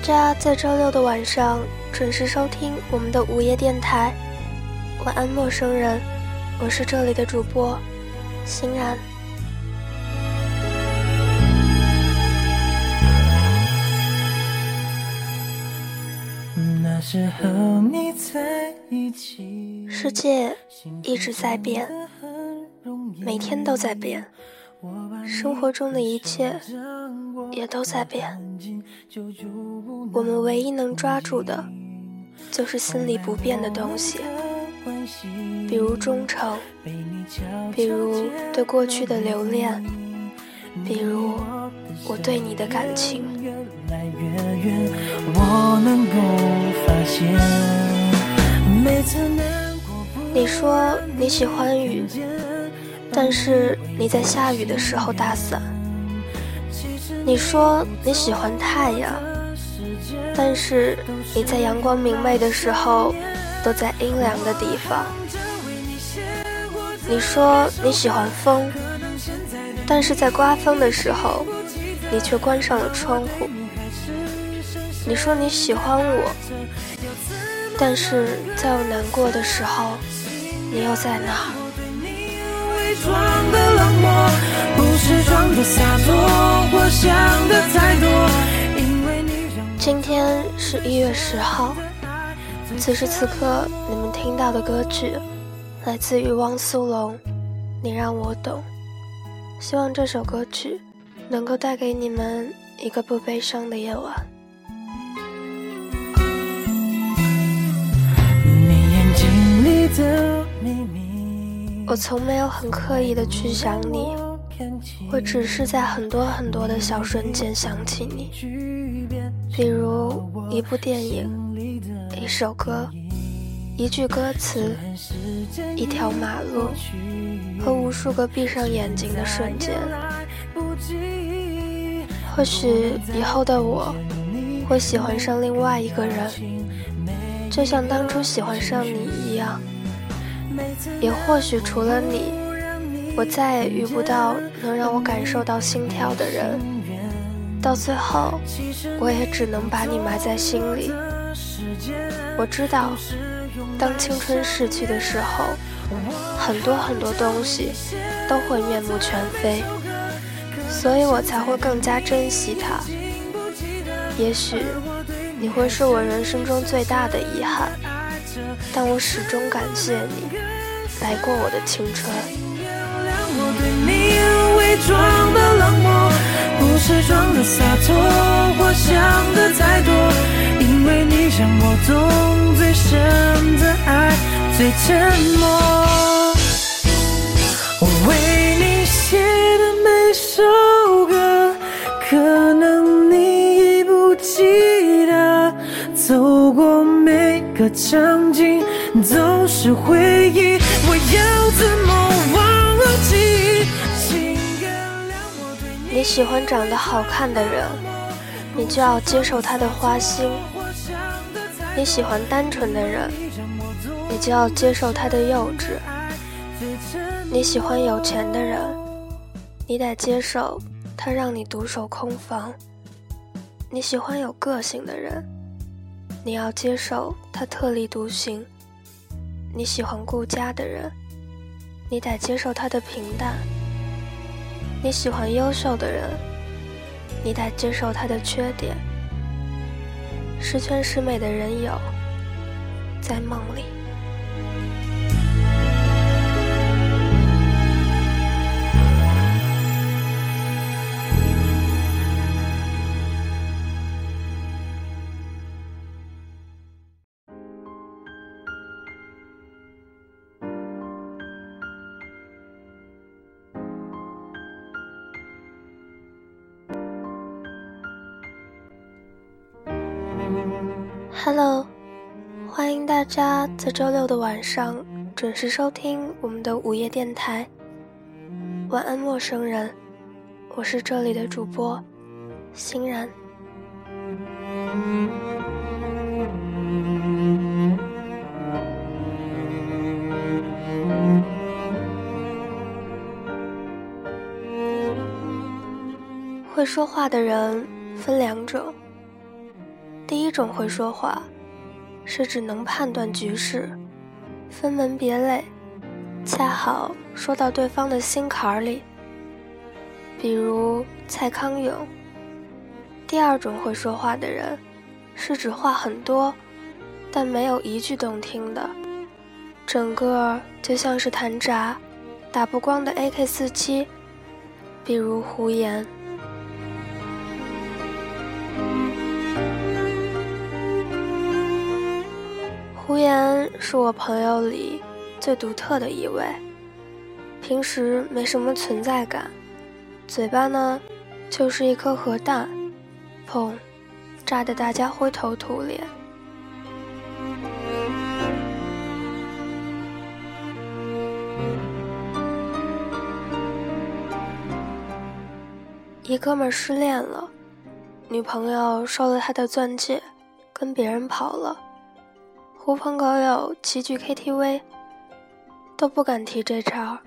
大家在周六的晚上准时收听我们的午夜电台。晚安，陌生人，我是这里的主播欣然。世界一直在变，每天都在变，生活中的一切也都在变。我们唯一能抓住的，就是心里不变的东西，比如忠诚，比如对过去的留恋，比如我对你的感情。你说你喜欢雨，但是你在下雨的时候打伞。你说你喜欢太阳，但是你在阳光明媚的时候都在阴凉的地方。你说你喜欢风，但是在刮风的时候，你却关上了窗户。你说你喜欢我，但是在我难过的时候，你又在哪儿？今天是一月十号，此时此刻你们听到的歌曲来自于汪苏泷，《你让我懂》。希望这首歌曲能够带给你们一个不悲伤的夜晚。我从没有很刻意的去想你，我只是在很多很多的小瞬间想起你，比如一部电影、一首歌、一句歌词、一条马路和无数个闭上眼睛的瞬间。或许以后的我会喜欢上另外一个人，就像当初喜欢上你。也或许除了你，我再也遇不到能让我感受到心跳的人。到最后，我也只能把你埋在心里。我知道，当青春逝去的时候，很多很多东西都会面目全非，所以我才会更加珍惜它。也许，你会是我人生中最大的遗憾。但我始终感谢你来过我的青春。装的冷漠不是装的洒脱，或想的太多，因为你让我懂最深的爱，最沉默。我为你写的每首歌，可能你已不记得，走过每个场景。都是回忆，我要怎么忘记？你喜欢长得好看的人，你就要接受他的花心；你喜欢单纯的人，你就要接受他的幼稚；你喜欢有钱的人，你得接受他让你独守空房；你喜欢有个性的人，你要接受他特立独行。你喜欢顾家的人，你得接受他的平淡；你喜欢优秀的人，你得接受他的缺点。十全十美的人有，在梦里。Hello，欢迎大家在周六的晚上准时收听我们的午夜电台。晚安，陌生人，我是这里的主播欣然。会说话的人。分两种。第一种会说话，是指能判断局势，分门别类，恰好说到对方的心坎儿里。比如蔡康永。第二种会说话的人，是指话很多，但没有一句动听的，整个就像是弹闸，打不光的 AK 四七。比如胡言。胡言是我朋友里最独特的一位，平时没什么存在感，嘴巴呢就是一颗核弹，砰，炸得大家灰头土脸。一哥们失恋了，女朋友收了他的钻戒，跟别人跑了。狐朋狗友齐聚 KTV，都不敢提这茬儿。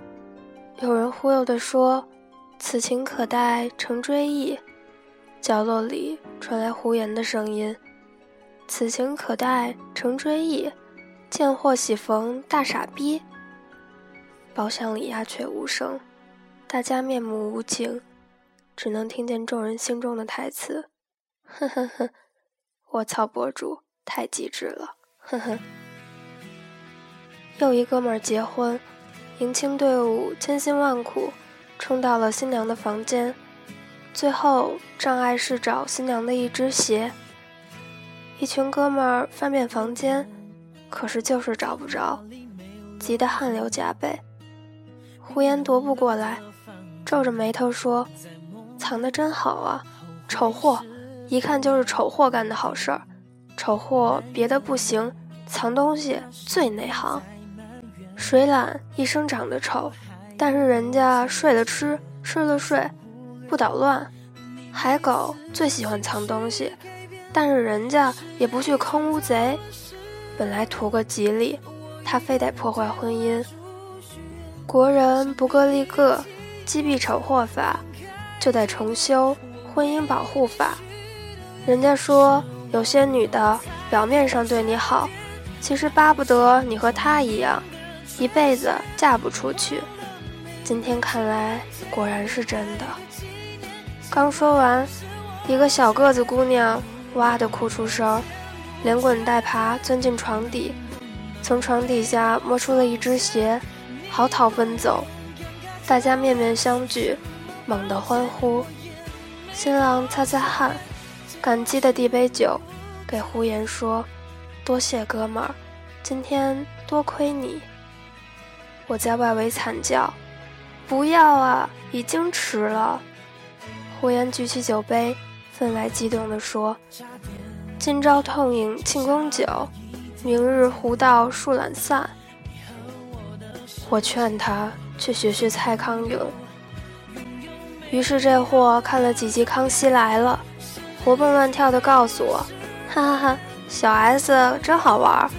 有人忽悠的说：“此情可待成追忆。”角落里传来胡言的声音：“此情可待成追忆，见或喜逢大傻逼。”包厢里鸦雀无声，大家面目无情，只能听见众人心中的台词：“ 呵呵呵，我操，博主太机智了。”呵呵，又一哥们儿结婚，迎亲队伍千辛万苦冲到了新娘的房间，最后障碍是找新娘的一只鞋。一群哥们儿翻遍房间，可是就是找不着，急得汗流浃背。胡言踱步过来，皱着眉头说：“藏得真好啊，丑货，一看就是丑货干的好事儿。”丑货别的不行，藏东西最内行。水獭一生长得丑，但是人家睡了吃，吃了睡，不捣乱。海狗最喜欢藏东西，但是人家也不去坑乌贼。本来图个吉利，他非得破坏婚姻。国人不各立各，击毙丑货法，就得重修婚姻保护法。人家说。有些女的表面上对你好，其实巴不得你和她一样，一辈子嫁不出去。今天看来果然是真的。刚说完，一个小个子姑娘哇的哭出声，连滚带爬钻进床底，从床底下摸出了一只鞋，嚎啕奔走。大家面面相觑，猛地欢呼。新郎擦擦汗。感激的递杯酒，给胡言说：“多谢哥们儿，今天多亏你。”我在外围惨叫：“不要啊，已经迟了。”胡言举起酒杯，分外激动地说：“今朝痛饮庆功酒，明日胡道树懒散。”我劝他去学学蔡康永。于是这货看了几集《康熙来了》。活蹦乱跳的告诉我：“哈哈哈，小 S 真好玩，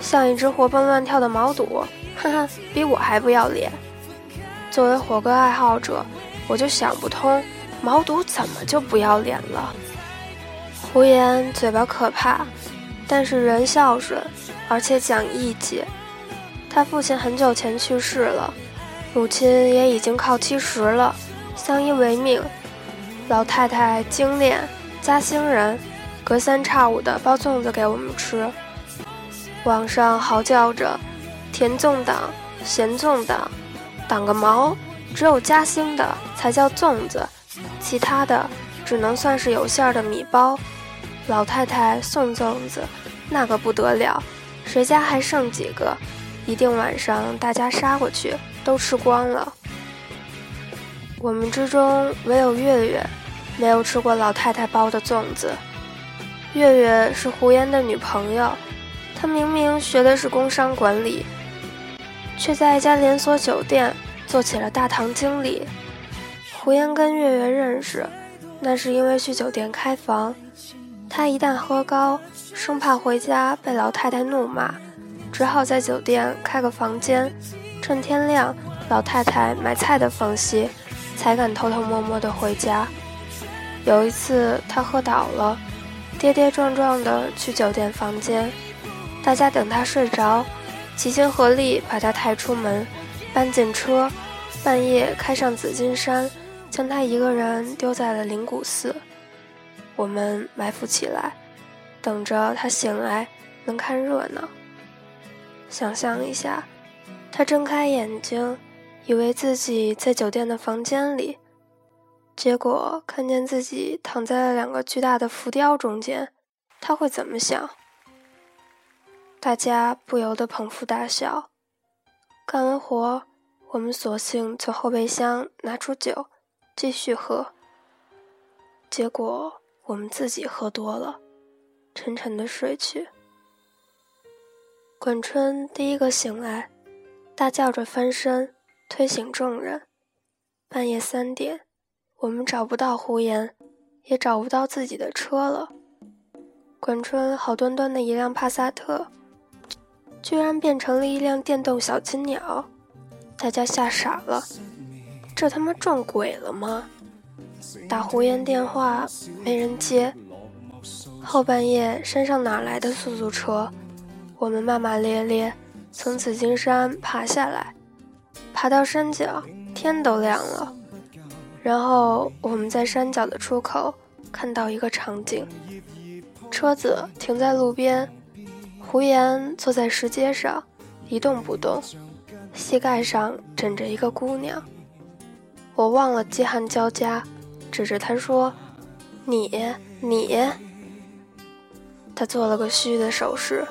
像一只活蹦乱跳的毛肚，哈哈，比我还不要脸。”作为火锅爱好者，我就想不通，毛肚怎么就不要脸了？胡言嘴巴可怕，但是人孝顺，而且讲义气。他父亲很久前去世了，母亲也已经靠七十了，相依为命。老太太精炼。嘉兴人，隔三差五的包粽子给我们吃。网上嚎叫着，甜粽党、咸粽党，党个毛！只有嘉兴的才叫粽子，其他的只能算是有馅儿的米包。老太太送粽子，那个不得了，谁家还剩几个，一定晚上大家杀过去，都吃光了。我们之中唯有月月。没有吃过老太太包的粽子。月月是胡言的女朋友，她明明学的是工商管理，却在一家连锁酒店做起了大堂经理。胡言跟月月认识，那是因为去酒店开房，他一旦喝高，生怕回家被老太太怒骂，只好在酒店开个房间，趁天亮老太太买菜的缝隙，才敢偷偷摸摸的回家。有一次他喝倒了，跌跌撞撞的去酒店房间，大家等他睡着，齐心合力把他抬出门，搬进车，半夜开上紫金山，将他一个人丢在了灵谷寺。我们埋伏起来，等着他醒来能看热闹。想象一下，他睁开眼睛。以为自己在酒店的房间里，结果看见自己躺在了两个巨大的浮雕中间，他会怎么想？大家不由得捧腹大笑。干完活，我们索性从后备箱拿出酒，继续喝。结果我们自己喝多了，沉沉的睡去。管春第一个醒来，大叫着翻身。推醒众人，半夜三点，我们找不到胡言，也找不到自己的车了。管春好端端的一辆帕萨特，居然变成了一辆电动小金鸟，大家吓傻了，这他妈撞鬼了吗？打胡言电话没人接，后半夜山上哪来的出租车？我们骂骂咧咧，从紫金山爬下来。爬到山脚，天都亮了。然后我们在山脚的出口看到一个场景：车子停在路边，胡言坐在石阶上一动不动，膝盖上枕着一个姑娘。我忘了饥寒交加，指着他说：“你你。”他做了个虚的手势，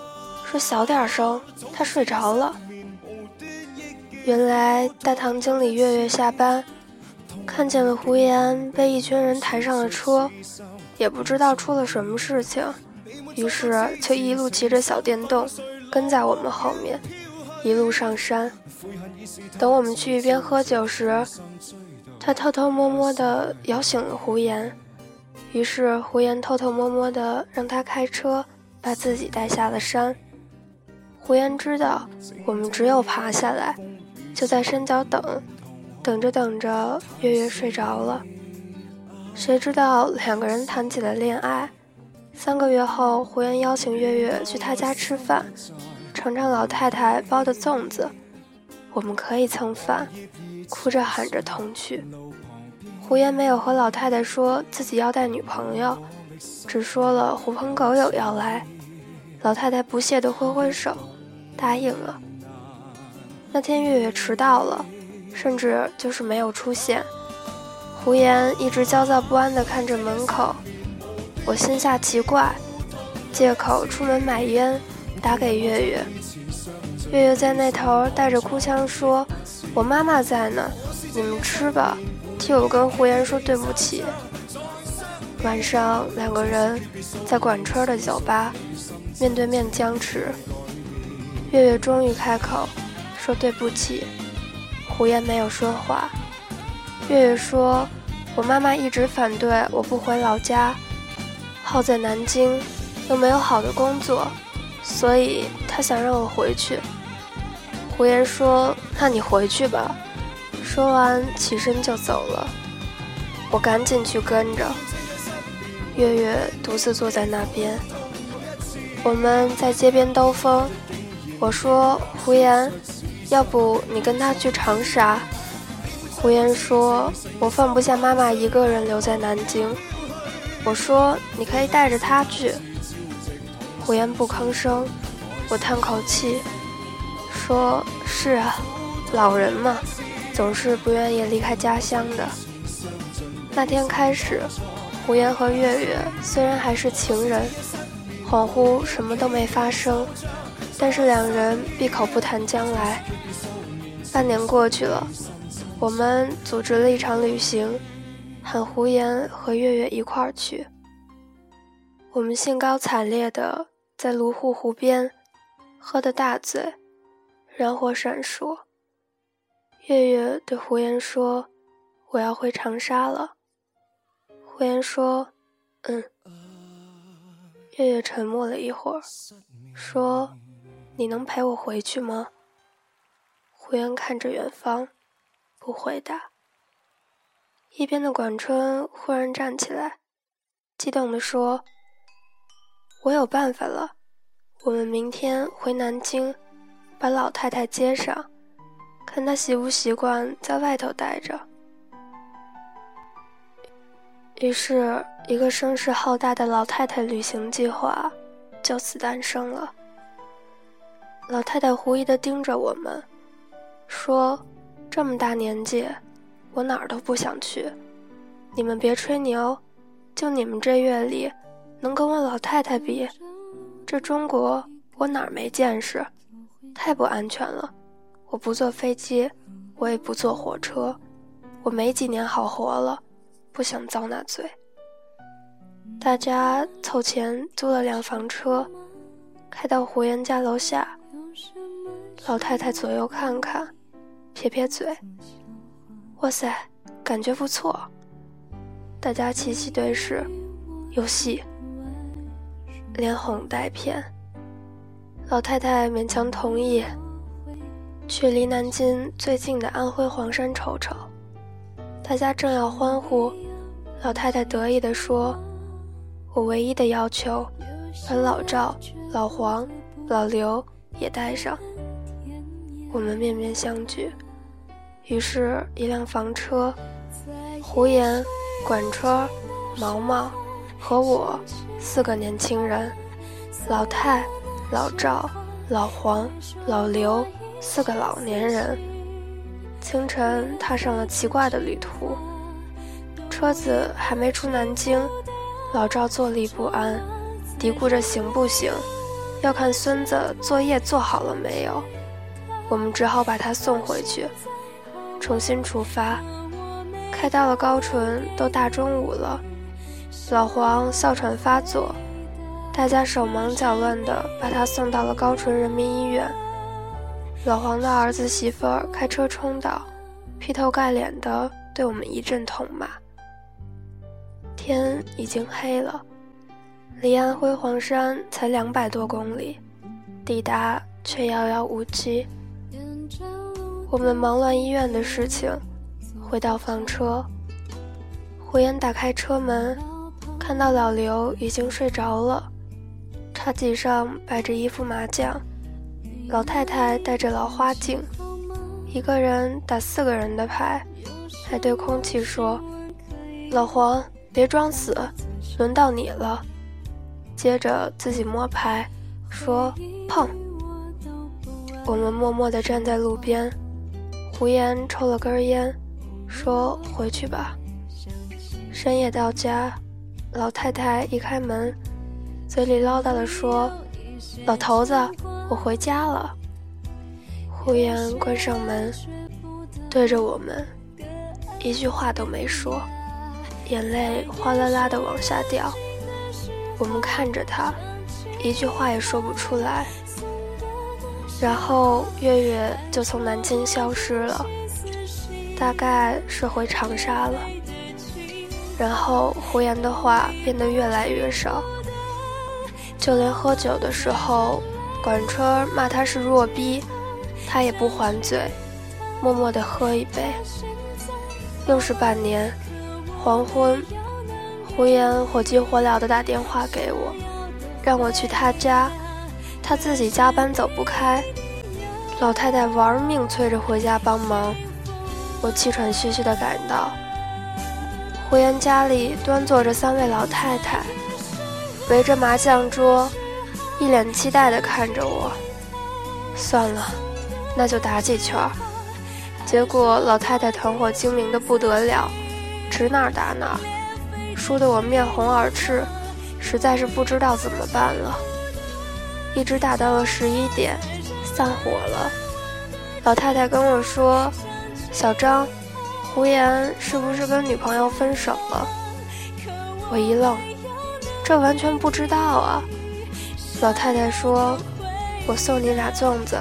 说：“小点声，他睡着了。”原来大堂经理月月下班，看见了胡言被一群人抬上了车，也不知道出了什么事情，于是就一路骑着小电动跟在我们后面，一路上山。等我们去一边喝酒时，他偷偷摸摸地摇醒了胡言，于是胡言偷偷摸摸地让他开车把自己带下了山。胡言知道我们只有爬下来。就在山脚等，等着等着，月月睡着了。谁知道两个人谈起了恋爱。三个月后，胡言邀请月月去他家吃饭，尝尝老太太包的粽子。我们可以蹭饭，哭着喊着同去。胡言没有和老太太说自己要带女朋友，只说了狐朋狗友要来。老太太不屑地挥挥手，答应了。那天月月迟到了，甚至就是没有出现。胡言一直焦躁不安地看着门口，我心下奇怪，借口出门买烟，打给月月。月月在那头带着哭腔说：“我妈妈在呢，你们吃吧，替我跟胡言说对不起。”晚上两个人在管春的酒吧面对面僵持，月月终于开口。说对不起，胡言没有说话。月月说：“我妈妈一直反对我不回老家，耗在南京又没有好的工作，所以她想让我回去。”胡言说：“那你回去吧。”说完起身就走了。我赶紧去跟着。月月独自坐在那边，我们在街边兜风。我说：“胡言。”要不你跟他去长沙？胡言说：“我放不下妈妈一个人留在南京。”我说：“你可以带着他去。”胡言不吭声。我叹口气，说：“是啊，老人嘛，总是不愿意离开家乡的。”那天开始，胡言和月月虽然还是情人，恍惚什么都没发生。但是两人闭口不谈将来。半年过去了，我们组织了一场旅行，喊胡言和月月一块儿去。我们兴高采烈的在芦户湖边喝的大醉，燃火闪烁。月月对胡言说：“我要回长沙了。”胡言说：“嗯。”月月沉默了一会儿，说。你能陪我回去吗？胡言看着远方，不回答。一边的管春忽然站起来，激动地说：“我有办法了！我们明天回南京，把老太太接上，看她习不习惯在外头待着。”于是，一个声势浩大的老太太旅行计划就此诞生了。老太太狐疑地盯着我们，说：“这么大年纪，我哪儿都不想去。你们别吹牛，就你们这阅历，能跟我老太太比？这中国我哪儿没见识？太不安全了！我不坐飞机，我也不坐火车，我没几年好活了。”不想遭那罪。大家凑钱租了辆房车，开到胡言家楼下。老太太左右看看，撇撇嘴：“哇塞，感觉不错。”大家齐齐对视，有戏，连哄带骗。老太太勉强同意，去离南京最近的安徽黄山瞅瞅。大家正要欢呼。老太太得意地说：“我唯一的要求，把老赵、老黄、老刘也带上。”我们面面相觑。于是，一辆房车，胡言、管车、毛毛和我四个年轻人，老太、老赵、老黄、老刘四个老年人，清晨踏上了奇怪的旅途。车子还没出南京，老赵坐立不安，嘀咕着行不行，要看孙子作业做好了没有。我们只好把他送回去，重新出发。开到了高淳，都大中午了。老黄哮喘发作，大家手忙脚乱的把他送到了高淳人民医院。老黄的儿子媳妇儿开车冲到，劈头盖脸的对我们一阵痛骂。天已经黑了，离安徽黄山才两百多公里，抵达却遥遥无期。我们忙乱医院的事情，回到房车。胡言打开车门，看到老刘已经睡着了，茶几上摆着一副麻将，老太太戴着老花镜，一个人打四个人的牌，还对空气说：“老黄。”别装死，轮到你了。接着自己摸牌，说碰。我们默默地站在路边，胡言抽了根烟，说回去吧。深夜到家，老太太一开门，嘴里唠叨的说：“老头子，我回家了。”胡言关上门，对着我们，一句话都没说。眼泪哗啦啦的往下掉，我们看着他，一句话也说不出来。然后月月就从南京消失了，大概是回长沙了。然后胡言的话变得越来越少，就连喝酒的时候，管春骂他是弱逼，他也不还嘴，默默地喝一杯。又是半年。黄昏，胡言火急火燎地打电话给我，让我去他家，他自己加班走不开。老太太玩命催着回家帮忙，我气喘吁吁地赶到。胡言家里端坐着三位老太太，围着麻将桌，一脸期待地看着我。算了，那就打几圈。结果老太太团伙精明的不得了。指哪打哪，输得我面红耳赤，实在是不知道怎么办了。一直打到了十一点，散伙了。老太太跟我说：“小张，胡言是不是跟女朋友分手了？”我一愣，这完全不知道啊。老太太说：“我送你俩粽子，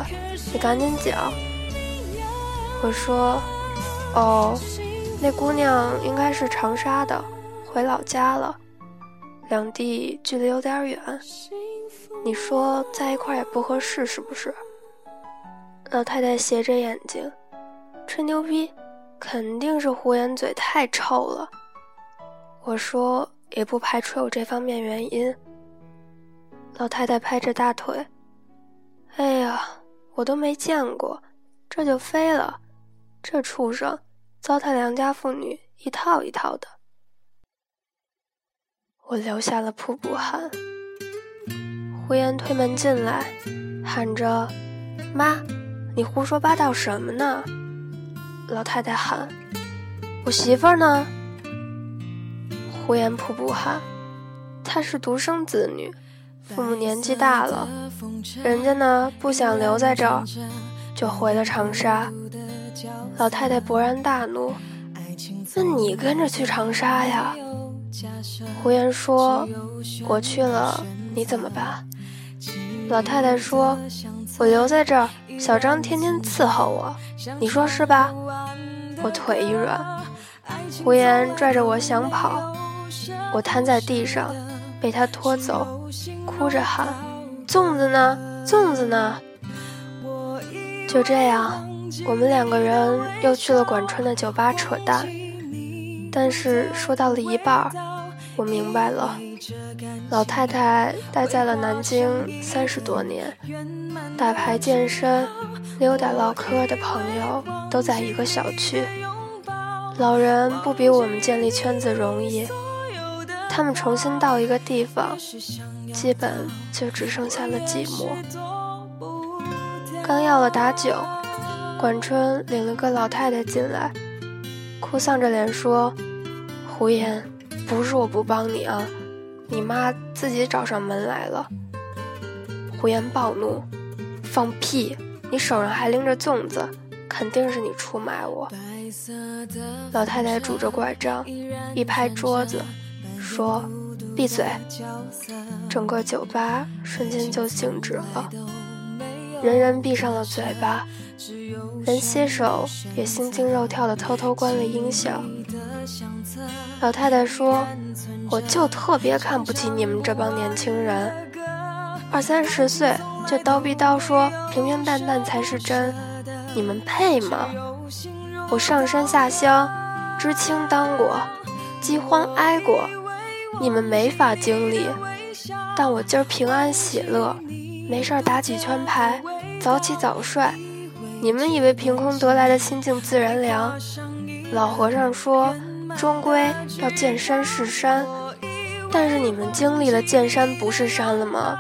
你赶紧讲。”我说：“哦。”那姑娘应该是长沙的，回老家了，两地距离有点远。你说在一块也不合适，是不是？老太太斜着眼睛，吹牛逼，肯定是胡言嘴太臭了。我说也不排除有这方面原因。老太太拍着大腿：“哎呀，我都没见过，这就飞了，这畜生糟蹋良家妇女一套一套的。”我流下了瀑布汗。胡言推门进来，喊着：“妈，你胡说八道什么呢？”老太太喊：“我媳妇儿呢？”胡言瀑布喊：“她是独生子女，父母年纪大了，人家呢不想留在这儿，就回了长沙。”老太太勃然大怒：“那你跟着去长沙呀？”胡言说：“我去了，你怎么办？”老太太说：“我留在这儿，小张天天伺候我，你说是吧？”我腿一软，胡言拽着我想跑，我瘫在地上，被他拖走，哭着喊：“粽子呢？粽子呢？”就这样，我们两个人又去了管春的酒吧扯淡。但是说到了一半，我明白了。老太太待在了南京三十多年，打牌、健身、溜达、唠嗑的朋友都在一个小区。老人不比我们建立圈子容易，他们重新到一个地方，基本就只剩下了寂寞。刚要了打酒，管春领了个老太太进来，哭丧着脸说：“胡言，不是我不帮你啊。”你妈自己找上门来了。胡言暴怒：“放屁！你手上还拎着粽子，肯定是你出卖我。”老太太拄着拐杖，一拍桌子，说：“闭嘴！”整个酒吧瞬间就静止了，人人闭上了嘴巴，连写手也心惊肉跳的偷偷关了音响。老太太说。我就特别看不起你们这帮年轻人，二三十岁就叨逼叨说平平淡淡才是真，你们配吗？我上山下乡，知青当过，饥荒挨过，你们没法经历。但我今儿平安喜乐，没事儿打几圈牌，早起早睡。你们以为凭空得来的心静自然凉？老和尚说。终归要见山是山，但是你们经历了见山不是山了吗？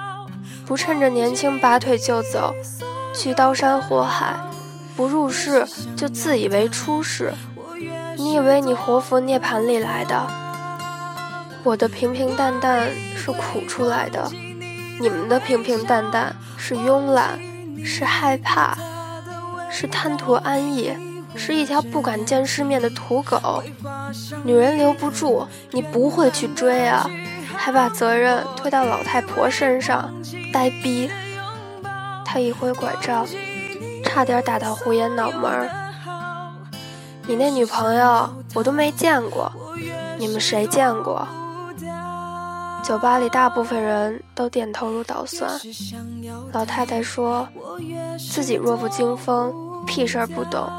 不趁着年轻拔腿就走，去刀山火海，不入世就自以为出世。你以为你活佛涅槃里来的？我的平平淡淡是苦出来的，你们的平平淡淡是慵懒，是害怕，是贪图安逸。是一条不敢见世面的土狗，女人留不住，你不会去追啊，还把责任推到老太婆身上，呆逼！他一挥拐杖，差点打到胡言脑门儿。你那女朋友我都没见过，你们谁见过？酒吧里大部分人都点头如捣蒜。老太太说自己弱不禁风，屁事儿不懂。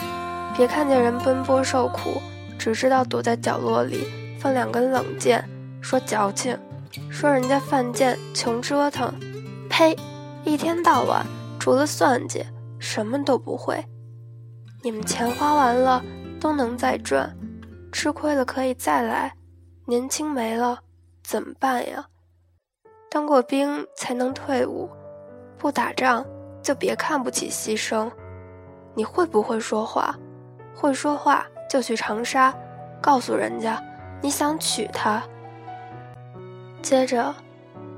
别看见人奔波受苦，只知道躲在角落里放两根冷箭，说矫情，说人家犯贱穷折腾，呸！一天到晚除了算计什么都不会。你们钱花完了都能再赚，吃亏了可以再来，年轻没了怎么办呀？当过兵才能退伍，不打仗就别看不起牺牲。你会不会说话？会说话就去长沙，告诉人家你想娶她。接着，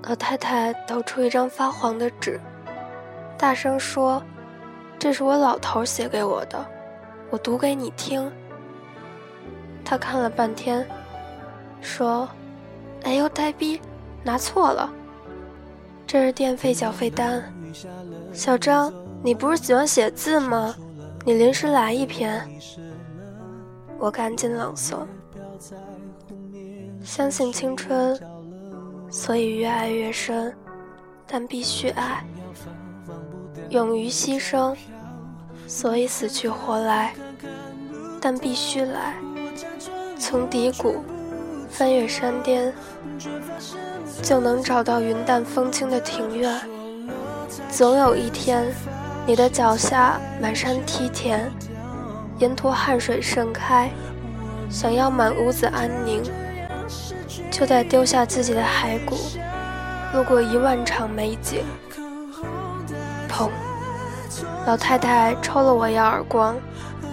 老太太抖出一张发黄的纸，大声说：“这是我老头写给我的，我读给你听。”他看了半天，说：“哎呦，呆逼，拿错了，这是电费缴费单。小张，你不是喜欢写字吗？”你临时来一篇，我赶紧朗诵。相信青春，所以越爱越深，但必须爱；勇于牺牲，所以死去活来。但必须来。从低谷翻越山巅，就能找到云淡风轻的庭院。总有一天，你的脚下满山梯田，沿途汗水盛开。想要满屋子安宁，就得丢下自己的骸骨，路过一万场美景。砰！老太太抽了我一耳光，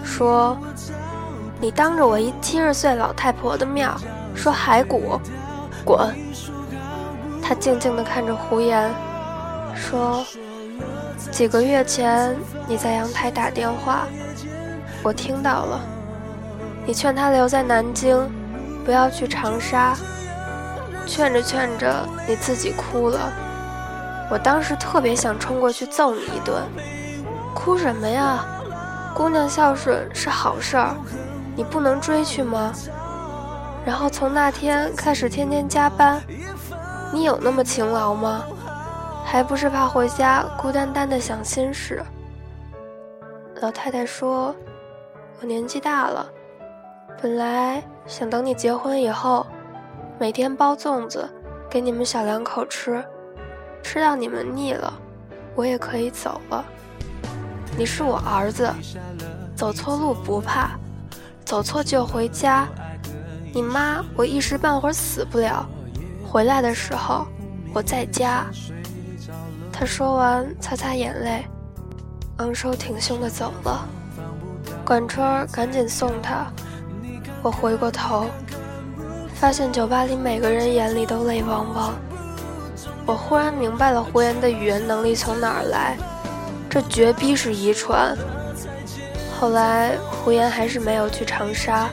说：“你当着我一七十岁老太婆的面说骸骨，滚！”她静静地看着胡言，说：“几个月前你在阳台打电话，我听到了。”你劝他留在南京，不要去长沙。劝着劝着，你自己哭了。我当时特别想冲过去揍你一顿。哭什么呀？姑娘孝顺是好事儿，你不能追去吗？然后从那天开始天天加班，你有那么勤劳吗？还不是怕回家孤单单的想心事。老太太说：“我年纪大了。”本来想等你结婚以后，每天包粽子给你们小两口吃，吃到你们腻了，我也可以走了。你是我儿子，走错路不怕，走错就回家。你妈我一时半会儿死不了，回来的时候我在家。他说完，擦擦眼泪，昂首挺胸的走了。管春赶紧送他。我回过头，发现酒吧里每个人眼里都泪汪汪。我忽然明白了胡言的语言能力从哪儿来，这绝逼是遗传。后来胡言还是没有去长沙，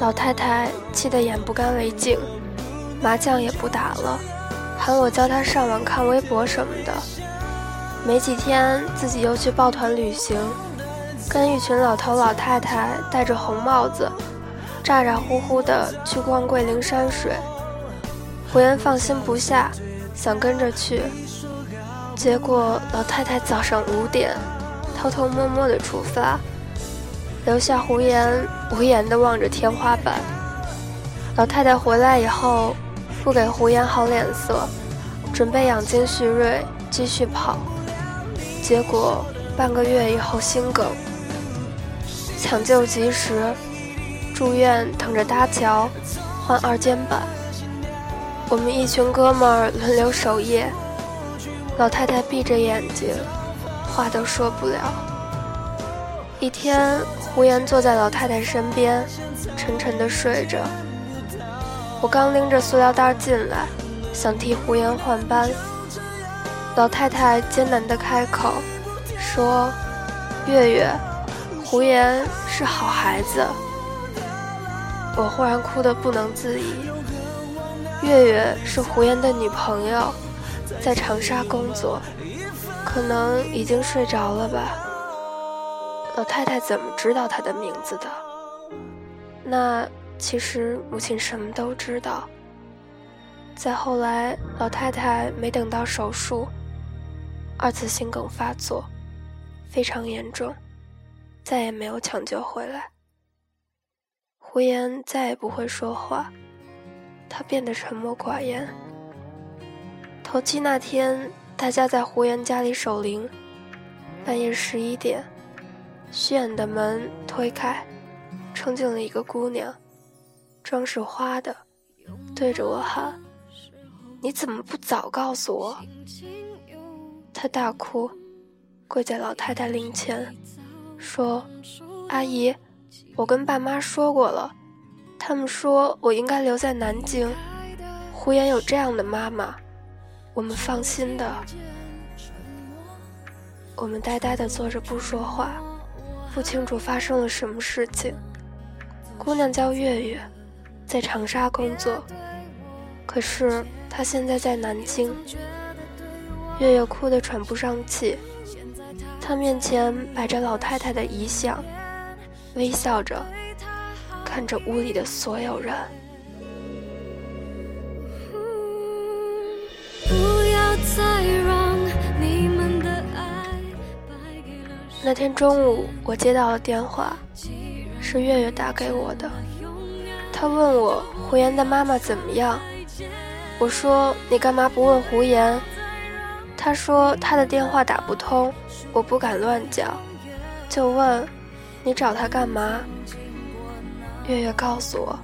老太太气得眼不干为净，麻将也不打了，喊我教她上网看微博什么的。没几天，自己又去抱团旅行。跟一群老头老太太戴着红帽子，咋咋呼呼的去逛桂林山水。胡言放心不下，想跟着去，结果老太太早上五点偷偷摸摸的出发，留下胡言无言的望着天花板。老太太回来以后，不给胡言好脸色，准备养精蓄锐继续跑，结果半个月以后心梗。抢救及时，住院等着搭桥，换二尖瓣。我们一群哥们儿轮流守夜，老太太闭着眼睛，话都说不了。一天，胡言坐在老太太身边，沉沉的睡着。我刚拎着塑料袋进来，想替胡言换班，老太太艰难地开口说：“月月。”胡言是好孩子，我忽然哭得不能自已。月月是胡言的女朋友，在长沙工作，可能已经睡着了吧。老太太怎么知道他的名字的？那其实母亲什么都知道。再后来，老太太没等到手术，二次心梗发作，非常严重。再也没有抢救回来。胡言再也不会说话，他变得沉默寡言。头七那天，大家在胡言家里守灵。半夜十一点，虚掩的门推开，冲进了一个姑娘，妆是花的，对着我喊：“你怎么不早告诉我？”她大哭，跪在老太太灵前。说：“阿姨，我跟爸妈说过了，他们说我应该留在南京。胡言有这样的妈妈，我们放心的。”我们呆呆的坐着不说话，不清楚发生了什么事情。姑娘叫月月，在长沙工作，可是他现在在南京。月月哭得喘不上气。他面前摆着老太太的遗像，微笑着看着屋里的所有人。那天中午，我接到了电话，是月月打给我的。他问我胡言的妈妈怎么样，我说你干嘛不问胡言？他说他的电话打不通，我不敢乱讲，就问你找他干嘛？月月告诉我，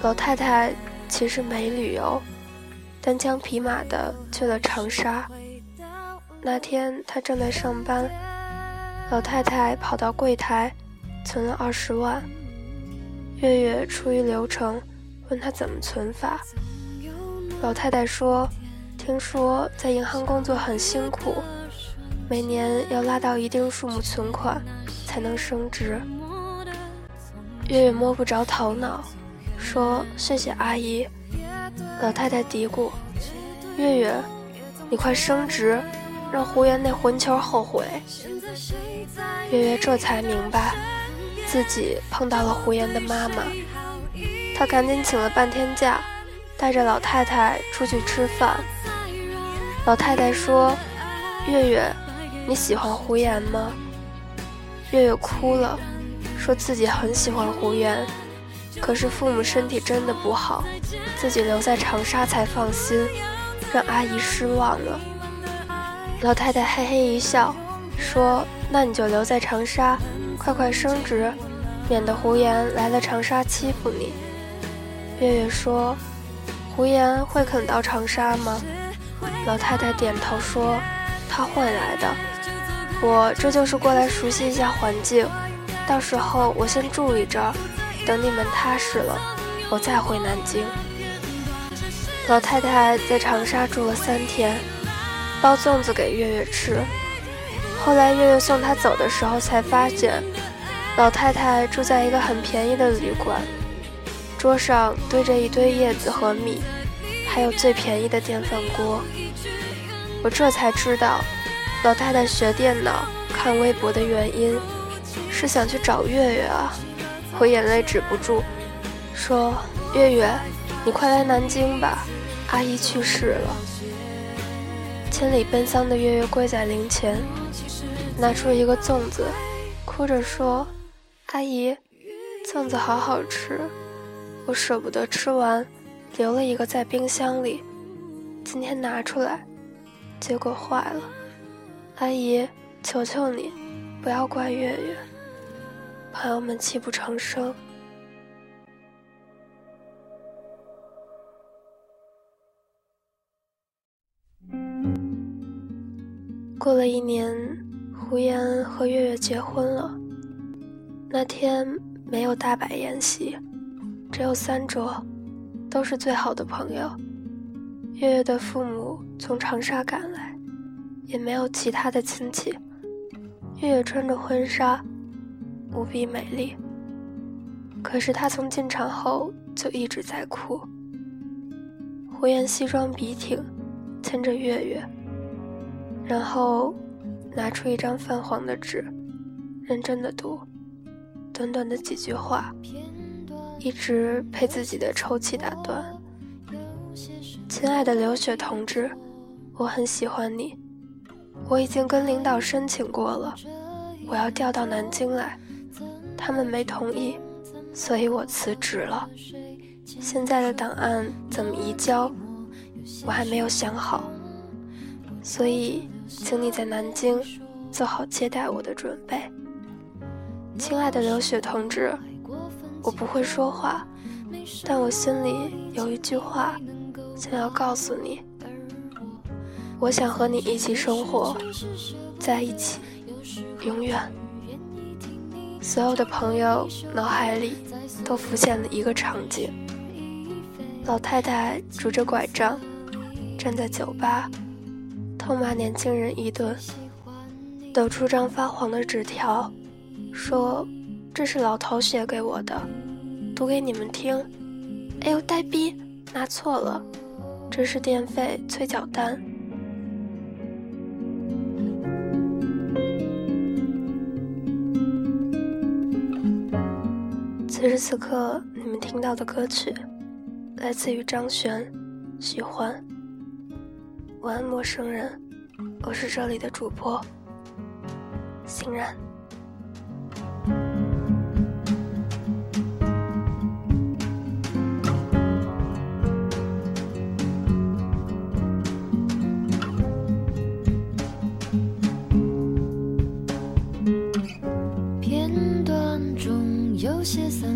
老太太其实没旅游，单枪匹马的去了长沙。那天他正在上班，老太太跑到柜台存了二十万。月月出于流程，问他怎么存法。老太太说。听说在银行工作很辛苦，每年要拉到一定数目存款才能升职。月月摸不着头脑，说：“谢谢阿姨。”老太太嘀咕：“月月，你快升职，让胡言那混球后悔。”月月这才明白，自己碰到了胡言的妈妈，她赶紧请了半天假，带着老太太出去吃饭。老太太说：“月月，你喜欢胡言吗？”月月哭了，说自己很喜欢胡言，可是父母身体真的不好，自己留在长沙才放心，让阿姨失望了。老太太嘿嘿一笑，说：“那你就留在长沙，快快升职，免得胡言来了长沙欺负你。”月月说：“胡言会肯到长沙吗？”老太太点头说：“他会来的，我这就是过来熟悉一下环境，到时候我先住一阵，等你们踏实了，我再回南京。”老太太在长沙住了三天，包粽子给月月吃。后来月月送她走的时候，才发现老太太住在一个很便宜的旅馆，桌上堆着一堆叶子和米。还有最便宜的电饭锅，我这才知道，老太太学电脑、看微博的原因，是想去找月月啊！我眼泪止不住，说：“月月，你快来南京吧，阿姨去世了。”千里奔丧的月月跪在灵前，拿出一个粽子，哭着说：“阿姨，粽子好好吃，我舍不得吃完。”留了一个在冰箱里，今天拿出来，结果坏了。阿姨，求求你，不要怪月月。朋友们泣不成声。过了一年，胡言和月月结婚了。那天没有大摆宴席，只有三桌。都是最好的朋友。月月的父母从长沙赶来，也没有其他的亲戚。月月穿着婚纱，无比美丽。可是她从进场后就一直在哭。胡言西装笔挺，牵着月月，然后拿出一张泛黄的纸，认真的读，短短的几句话。一直被自己的抽泣打断。亲爱的刘雪同志，我很喜欢你，我已经跟领导申请过了，我要调到南京来，他们没同意，所以我辞职了。现在的档案怎么移交，我还没有想好，所以请你在南京做好接待我的准备。亲爱的刘雪同志。我不会说话，但我心里有一句话想要告诉你：我想和你一起生活在一起，永远。所有的朋友脑海里都浮现了一个场景：老太太拄着拐杖站在酒吧，痛骂年轻人一顿，抖出张发黄的纸条，说。这是老头写给我的，读给你们听。哎呦，呆逼，拿错了，这是电费催缴单。此时此刻，你们听到的歌曲来自于张悬，《喜欢》。晚安，陌生人，我是这里的主播，欣然。ashes